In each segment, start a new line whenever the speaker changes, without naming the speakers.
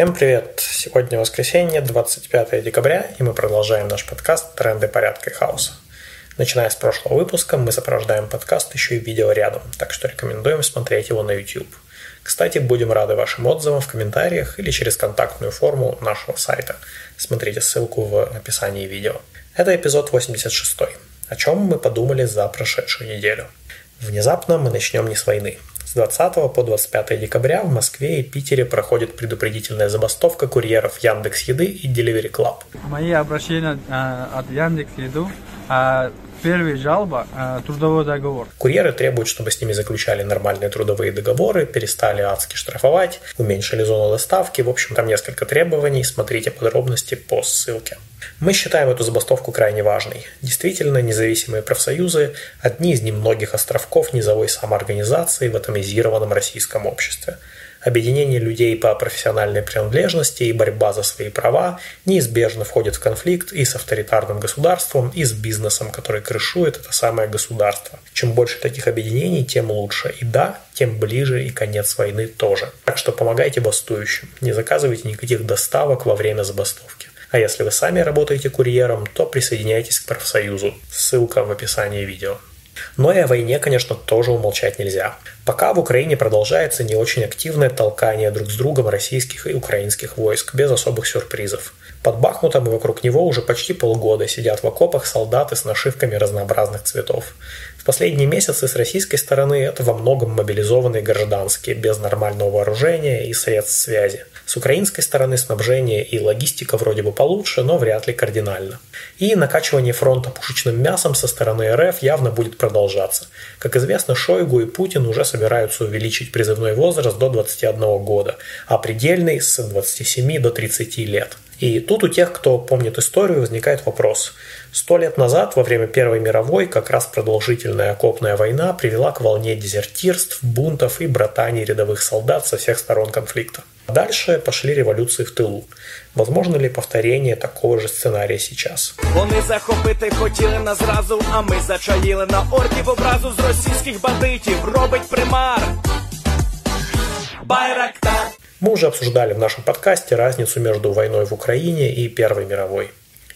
Всем привет! Сегодня воскресенье, 25 декабря, и мы продолжаем наш подкаст «Тренды порядка и хаоса». Начиная с прошлого выпуска, мы сопровождаем подкаст еще и видео рядом, так что рекомендуем смотреть его на YouTube. Кстати, будем рады вашим отзывам в комментариях или через контактную форму нашего сайта. Смотрите ссылку в описании видео. Это эпизод 86. О чем мы подумали за прошедшую неделю. Внезапно мы начнем не с войны. С 20 по 25 декабря в Москве и Питере проходит предупредительная забастовка курьеров Яндекс Еды и Delivery Club.
Мои обращения э, от Яндекс Еду э, Первая жалоба э, – трудовой договор.
Курьеры требуют, чтобы с ними заключали нормальные трудовые договоры, перестали адски штрафовать, уменьшили зону доставки. В общем, там несколько требований. Смотрите подробности по ссылке. Мы считаем эту забастовку крайне важной. Действительно, независимые профсоюзы – одни из немногих островков низовой самоорганизации в атомизированном российском обществе – Объединение людей по профессиональной принадлежности и борьба за свои права неизбежно входит в конфликт и с авторитарным государством, и с бизнесом, который крышует это самое государство. Чем больше таких объединений, тем лучше. И да, тем ближе и конец войны тоже. Так что помогайте бастующим, не заказывайте никаких доставок во время забастовки. А если вы сами работаете курьером, то присоединяйтесь к профсоюзу. Ссылка в описании видео. Но и о войне, конечно, тоже умолчать нельзя. Пока в Украине продолжается не очень активное толкание друг с другом российских и украинских войск, без особых сюрпризов. Под Бахмутом и вокруг него уже почти полгода сидят в окопах солдаты с нашивками разнообразных цветов. В последние месяцы с российской стороны это во многом мобилизованные гражданские, без нормального вооружения и средств связи. С украинской стороны снабжение и логистика вроде бы получше, но вряд ли кардинально. И накачивание фронта пушечным мясом со стороны РФ явно будет продолжаться. Как известно, Шойгу и Путин уже собираются увеличить призывной возраст до 21 года, а предельный с 27 до 30 лет. И тут у тех, кто помнит историю, возникает вопрос. Сто лет назад, во время Первой мировой, как раз продолжительная окопная война привела к волне дезертирств, бунтов и братаний рядовых солдат со всех сторон конфликта. Дальше пошли революции в тылу. Возможно ли повторение такого же сценария сейчас? Вони захопити хотіли нас зразу, а ми зачаїли на орків образу з російських бандитів. Робить примар. Байрактар. Мы уже обсуждали в нашем подкасте разницу между войной в Украине и Первой мировой.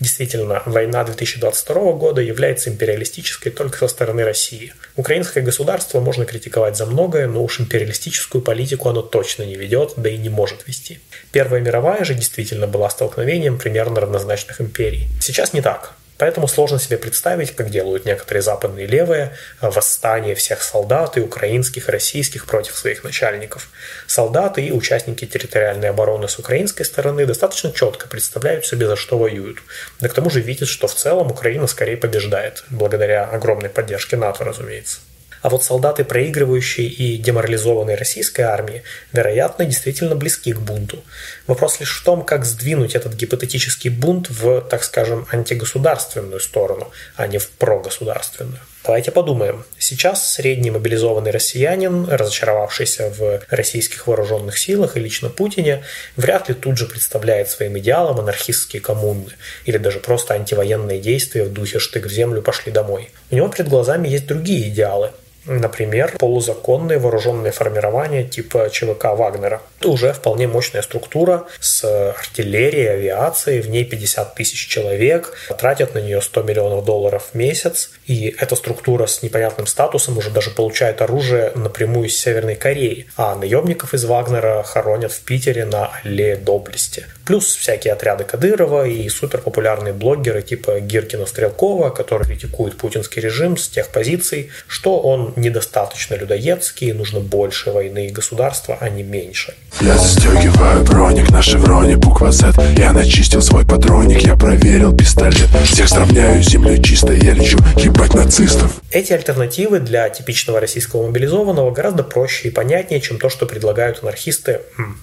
Действительно, война 2022 года является империалистической только со стороны России. Украинское государство можно критиковать за многое, но уж империалистическую политику оно точно не ведет, да и не может вести. Первая мировая же действительно была столкновением примерно равнозначных империй. Сейчас не так. Поэтому сложно себе представить, как делают некоторые западные левые, восстание всех солдат и украинских, и российских против своих начальников. Солдаты и участники территориальной обороны с украинской стороны достаточно четко представляют себе, за что воюют. Да к тому же видят, что в целом Украина скорее побеждает, благодаря огромной поддержке НАТО, разумеется. А вот солдаты проигрывающей и деморализованной российской армии, вероятно, действительно близки к бунту. Вопрос лишь в том, как сдвинуть этот гипотетический бунт в, так скажем, антигосударственную сторону, а не в прогосударственную. Давайте подумаем. Сейчас средний мобилизованный россиянин, разочаровавшийся в российских вооруженных силах и лично Путине, вряд ли тут же представляет своим идеалом анархистские коммуны или даже просто антивоенные действия в духе «штык в землю, пошли домой». У него перед глазами есть другие идеалы, Например, полузаконные вооруженные формирования типа ЧВК Вагнера. Это уже вполне мощная структура с артиллерией, авиацией, в ней 50 тысяч человек, тратят на нее 100 миллионов долларов в месяц, и эта структура с непонятным статусом уже даже получает оружие напрямую из Северной Кореи, а наемников из Вагнера хоронят в Питере на аллее доблести. Плюс всякие отряды Кадырова и суперпопулярные блогеры типа Гиркина Стрелкова, которые критикуют путинский режим с тех позиций, что он недостаточно людоедский, нужно больше войны и государства, а не меньше. Я застегиваю броник на шевроне, буква Z Я начистил свой патроник, я проверил пистолет Всех сравняю с землей чисто, я лечу ебать нацистов Эти альтернативы для типичного российского мобилизованного гораздо проще и понятнее, чем то, что предлагают анархисты.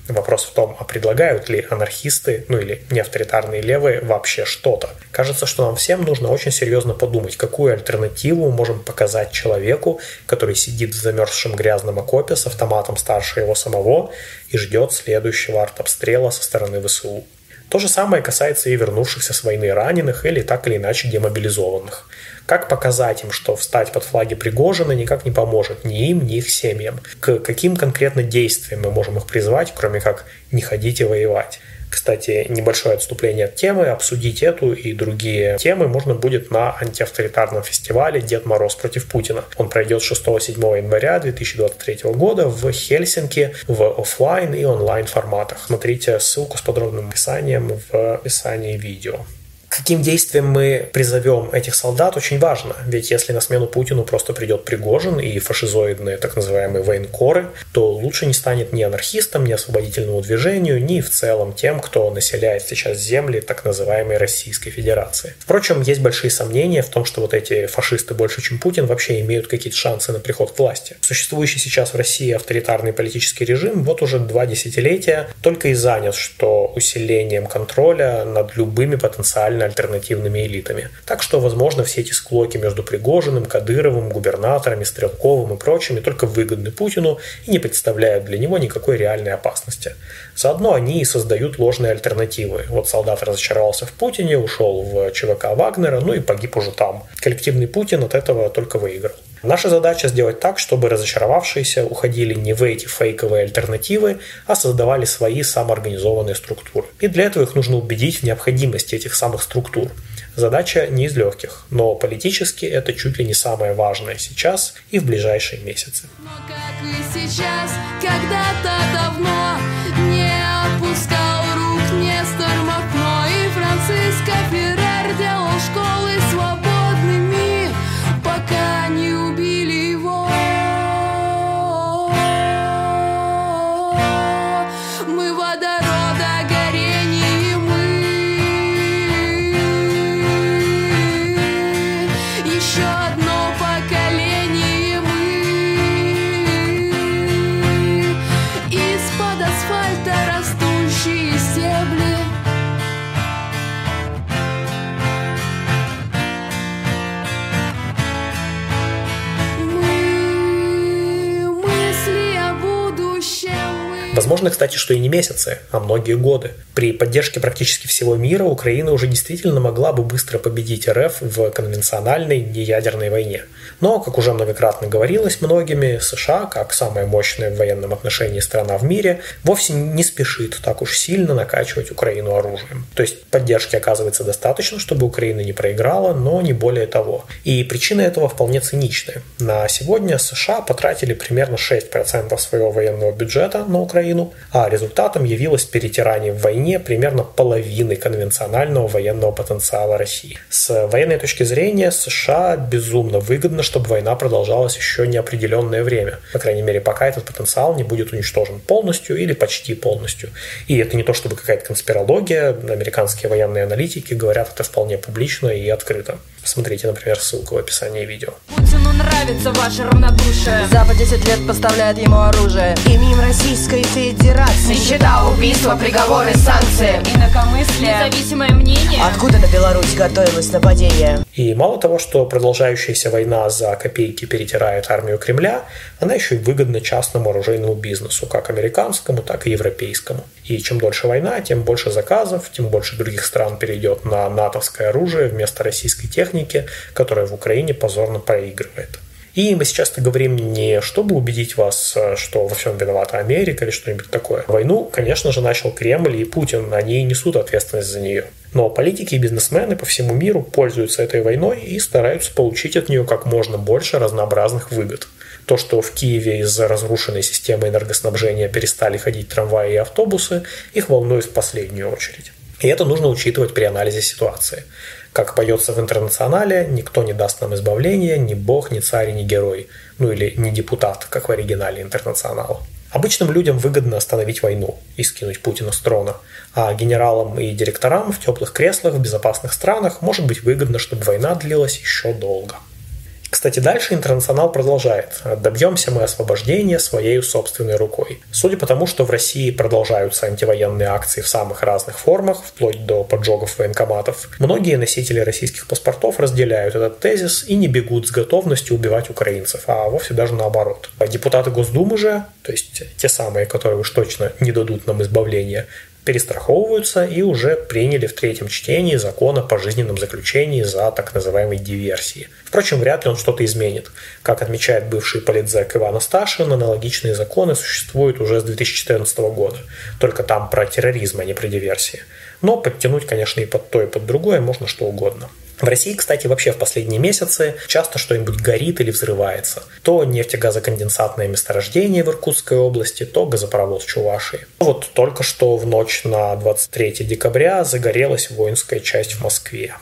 Вопрос в том, а предлагают ли анархисты ну или не авторитарные левые, вообще что-то. Кажется, что нам всем нужно очень серьезно подумать, какую альтернативу можем показать человеку, который сидит в замерзшем грязном окопе с автоматом старше его самого и ждет следующего артобстрела со стороны ВСУ. То же самое касается и вернувшихся с войны раненых или так или иначе демобилизованных. Как показать им, что встать под флаги Пригожина никак не поможет ни им, ни их семьям? К каким конкретно действиям мы можем их призвать, кроме как «не ходите воевать»? Кстати, небольшое отступление от темы. Обсудить эту и другие темы можно будет на антиавторитарном фестивале «Дед Мороз против Путина». Он пройдет 6-7 января 2023 года в Хельсинки в офлайн и онлайн форматах. Смотрите ссылку с подробным описанием в описании видео каким действием мы призовем этих солдат, очень важно. Ведь если на смену Путину просто придет Пригожин и фашизоидные так называемые военкоры, то лучше не станет ни анархистам, ни освободительному движению, ни в целом тем, кто населяет сейчас земли так называемой Российской Федерации. Впрочем, есть большие сомнения в том, что вот эти фашисты больше, чем Путин, вообще имеют какие-то шансы на приход к власти. Существующий сейчас в России авторитарный политический режим вот уже два десятилетия только и занят, что усилением контроля над любыми потенциально альтернативными элитами. Так что, возможно, все эти склоки между Пригожиным, Кадыровым, губернаторами, Стрелковым и прочими только выгодны Путину и не представляют для него никакой реальной опасности. Заодно они и создают ложные альтернативы. Вот солдат разочаровался в Путине, ушел в ЧВК Вагнера, ну и погиб уже там. Коллективный Путин от этого только выиграл. Наша задача сделать так, чтобы разочаровавшиеся уходили не в эти фейковые альтернативы, а создавали свои самоорганизованные структуры. И для этого их нужно убедить в необходимости этих самых структур. Задача не из легких, но политически это чуть ли не самое важное сейчас и в ближайшие месяцы. Но как и сейчас, когда-то давно Возможно, кстати, что и не месяцы, а многие годы. При поддержке практически всего мира Украина уже действительно могла бы быстро победить РФ в конвенциональной неядерной войне. Но, как уже многократно говорилось многими, США, как самая мощная в военном отношении страна в мире, вовсе не спешит так уж сильно накачивать Украину оружием. То есть поддержки оказывается достаточно, чтобы Украина не проиграла, но не более того. И причина этого вполне циничная. На сегодня США потратили примерно 6% своего военного бюджета на Украину, а результатом явилось перетирание в войне примерно половины конвенционального военного потенциала России. С военной точки зрения США безумно выгодно, чтобы война продолжалась еще неопределенное время. По крайней мере, пока этот потенциал не будет уничтожен полностью или почти полностью. И это не то чтобы какая-то конспирология. Американские военные аналитики говорят это вполне публично и открыто. Посмотрите, например, ссылку в описании видео.
Нравится ваше равнодушие
Запад 10 лет поставляет ему оружие.
Именем Российской Федерации
Нищета, убийства, приговоры, санкции.
Инакомыслие
Независимое мнение.
Откуда на Беларусь готовилось нападение?
И мало того, что продолжающаяся война за копейки перетирает армию Кремля, она еще и выгодна частному оружейному бизнесу, как американскому, так и европейскому. И чем дольше война, тем больше заказов, тем больше других стран перейдет на натовское оружие вместо российской техники, которая в Украине позорно проигрывает. И мы сейчас-то говорим не чтобы убедить вас, что во всем виновата Америка или что-нибудь такое. Войну, конечно же, начал Кремль и Путин, они несут ответственность за нее. Но политики и бизнесмены по всему миру пользуются этой войной и стараются получить от нее как можно больше разнообразных выгод. То, что в Киеве из-за разрушенной системы энергоснабжения перестали ходить трамваи и автобусы, их волнует в последнюю очередь. И это нужно учитывать при анализе ситуации. Как поется в интернационале, никто не даст нам избавления, ни бог, ни царь, ни герой. Ну или не депутат, как в оригинале интернационала. Обычным людям выгодно остановить войну и скинуть Путина с трона, а генералам и директорам в теплых креслах в безопасных странах может быть выгодно, чтобы война длилась еще долго. Кстати, дальше интернационал продолжает. Добьемся мы освобождения своей собственной рукой. Судя по тому, что в России продолжаются антивоенные акции в самых разных формах, вплоть до поджогов военкоматов, многие носители российских паспортов разделяют этот тезис и не бегут с готовностью убивать украинцев, а вовсе даже наоборот. Депутаты Госдумы же, то есть те самые, которые уж точно не дадут нам избавления, перестраховываются и уже приняли в третьем чтении закон о пожизненном заключении за так называемые диверсии. Впрочем, вряд ли он что-то изменит. Как отмечает бывший политзек Иван Асташин, аналогичные законы существуют уже с 2014 года. Только там про терроризм, а не про диверсии. Но подтянуть, конечно, и под то, и под другое можно что угодно. В России, кстати, вообще в последние месяцы часто что-нибудь горит или взрывается. То нефтегазоконденсатное месторождение в Иркутской области, то газопровод в Чувашии. Вот только что в ночь на 23 декабря загорелась воинская часть в Москве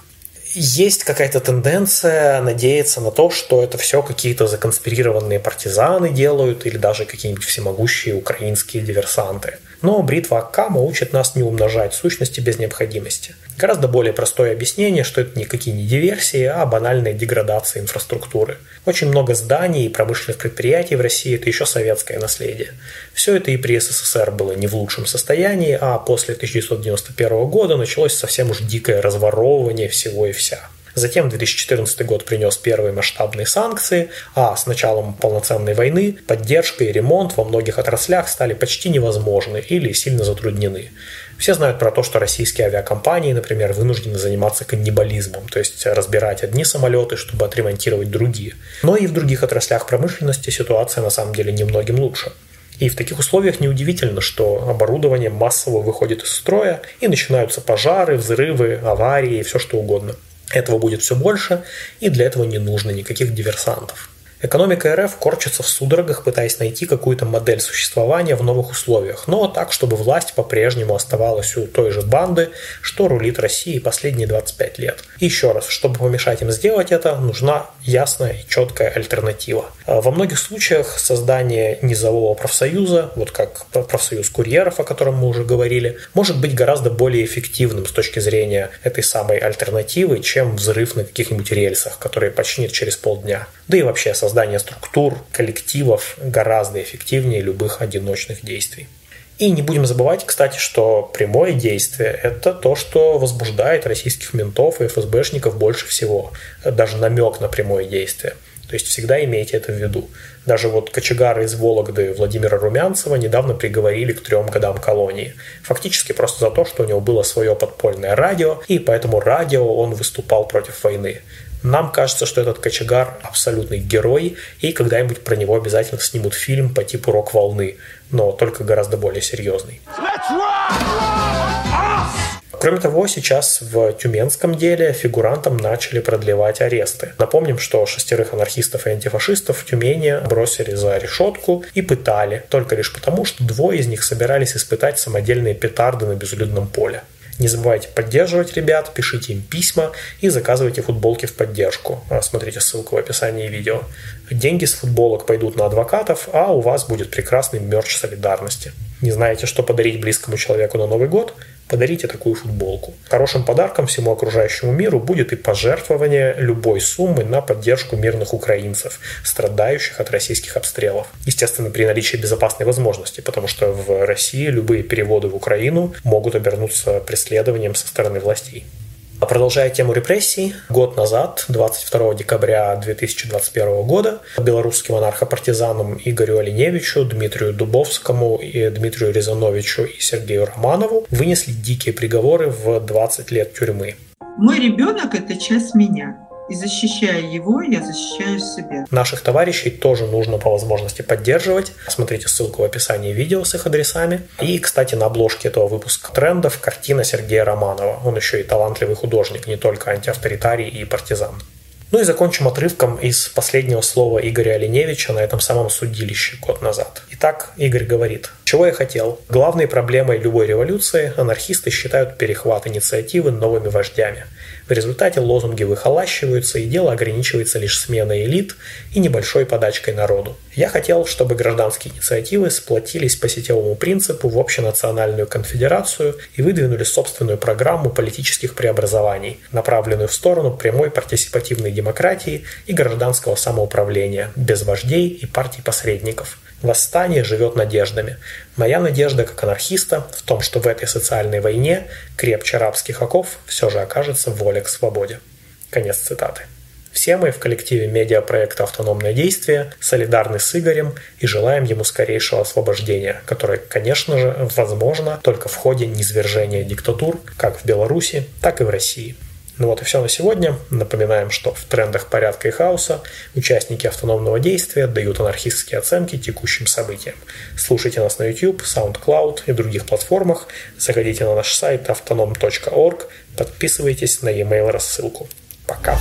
есть какая-то тенденция надеяться на то, что это все какие-то законспирированные партизаны делают или даже какие-нибудь всемогущие украинские диверсанты. Но бритва Аккама учит нас не умножать сущности без необходимости. Гораздо более простое объяснение, что это никакие не диверсии, а банальная деградация инфраструктуры. Очень много зданий и промышленных предприятий в России – это еще советское наследие. Все это и при СССР было не в лучшем состоянии, а после 1991 года началось совсем уж дикое разворовывание всего и вся. Затем 2014 год принес первые масштабные санкции, а с началом полноценной войны поддержка и ремонт во многих отраслях стали почти невозможны или сильно затруднены. Все знают про то, что российские авиакомпании, например, вынуждены заниматься каннибализмом, то есть разбирать одни самолеты, чтобы отремонтировать другие. Но и в других отраслях промышленности ситуация на самом деле немногим лучше. И в таких условиях неудивительно, что оборудование массово выходит из строя и начинаются пожары, взрывы, аварии и все что угодно. Этого будет все больше, и для этого не нужно никаких диверсантов. Экономика РФ корчится в судорогах, пытаясь найти какую-то модель существования в новых условиях, но так, чтобы власть по-прежнему оставалась у той же банды, что рулит Россией последние 25 лет. И еще раз, чтобы помешать им сделать это, нужна ясная и четкая альтернатива. А во многих случаях создание низового профсоюза, вот как профсоюз курьеров, о котором мы уже говорили, может быть гораздо более эффективным с точки зрения этой самой альтернативы, чем взрыв на каких-нибудь рельсах, которые починит через полдня. Да и вообще создание создание структур, коллективов гораздо эффективнее любых одиночных действий. И не будем забывать, кстати, что прямое действие – это то, что возбуждает российских ментов и ФСБшников больше всего. Даже намек на прямое действие. То есть всегда имейте это в виду. Даже вот кочегара из Вологды Владимира Румянцева недавно приговорили к трем годам колонии. Фактически просто за то, что у него было свое подпольное радио, и поэтому радио он выступал против войны. Нам кажется, что этот кочегар абсолютный герой, и когда-нибудь про него обязательно снимут фильм по типу «Рок-волны», но только гораздо более серьезный. Кроме того, сейчас в тюменском деле фигурантам начали продлевать аресты. Напомним, что шестерых анархистов и антифашистов в Тюмени бросили за решетку и пытали, только лишь потому, что двое из них собирались испытать самодельные петарды на безлюдном поле. Не забывайте поддерживать ребят, пишите им письма и заказывайте футболки в поддержку. А, смотрите ссылку в описании видео. Деньги с футболок пойдут на адвокатов, а у вас будет прекрасный мерч солидарности. Не знаете, что подарить близкому человеку на Новый год? Подарите такую футболку. Хорошим подарком всему окружающему миру будет и пожертвование любой суммы на поддержку мирных украинцев, страдающих от российских обстрелов. Естественно, при наличии безопасной возможности, потому что в России любые переводы в Украину могут обернуться преследованием со стороны властей. А продолжая тему репрессий, год назад, 22 декабря 2021 года, белорусским анархопартизанам Игорю Оленевичу, Дмитрию Дубовскому и Дмитрию Резановичу и Сергею Романову вынесли дикие приговоры в 20 лет тюрьмы.
Мой ребенок – это часть меня. И защищая его, я защищаю себя.
Наших товарищей тоже нужно по возможности поддерживать. Смотрите ссылку в описании видео с их адресами. И, кстати, на обложке этого выпуска трендов картина Сергея Романова. Он еще и талантливый художник, не только антиавторитарий и партизан. Ну и закончим отрывком из последнего слова Игоря Оленевича на этом самом судилище год назад. Итак, Игорь говорит, чего я хотел? Главной проблемой любой революции анархисты считают перехват инициативы новыми вождями. В результате лозунги выхолащиваются, и дело ограничивается лишь сменой элит и небольшой подачкой народу. Я хотел, чтобы гражданские инициативы сплотились по сетевому принципу в общенациональную конфедерацию и выдвинули собственную программу политических преобразований, направленную в сторону прямой партисипативной демократии и гражданского самоуправления, без вождей и партий-посредников. Восстание живет надеждами. Моя надежда как анархиста в том, что в этой социальной войне крепче арабских оков все же окажется воля к свободе. Конец цитаты. Все мы в коллективе медиапроекта «Автономное действие» солидарны с Игорем и желаем ему скорейшего освобождения, которое, конечно же, возможно только в ходе низвержения диктатур как в Беларуси, так и в России. Ну вот и все на сегодня. Напоминаем, что в трендах порядка и хаоса участники автономного действия дают анархистские оценки текущим событиям. Слушайте нас на YouTube, SoundCloud и других платформах. Заходите на наш сайт autonom.org, подписывайтесь на e-mail рассылку. Пока.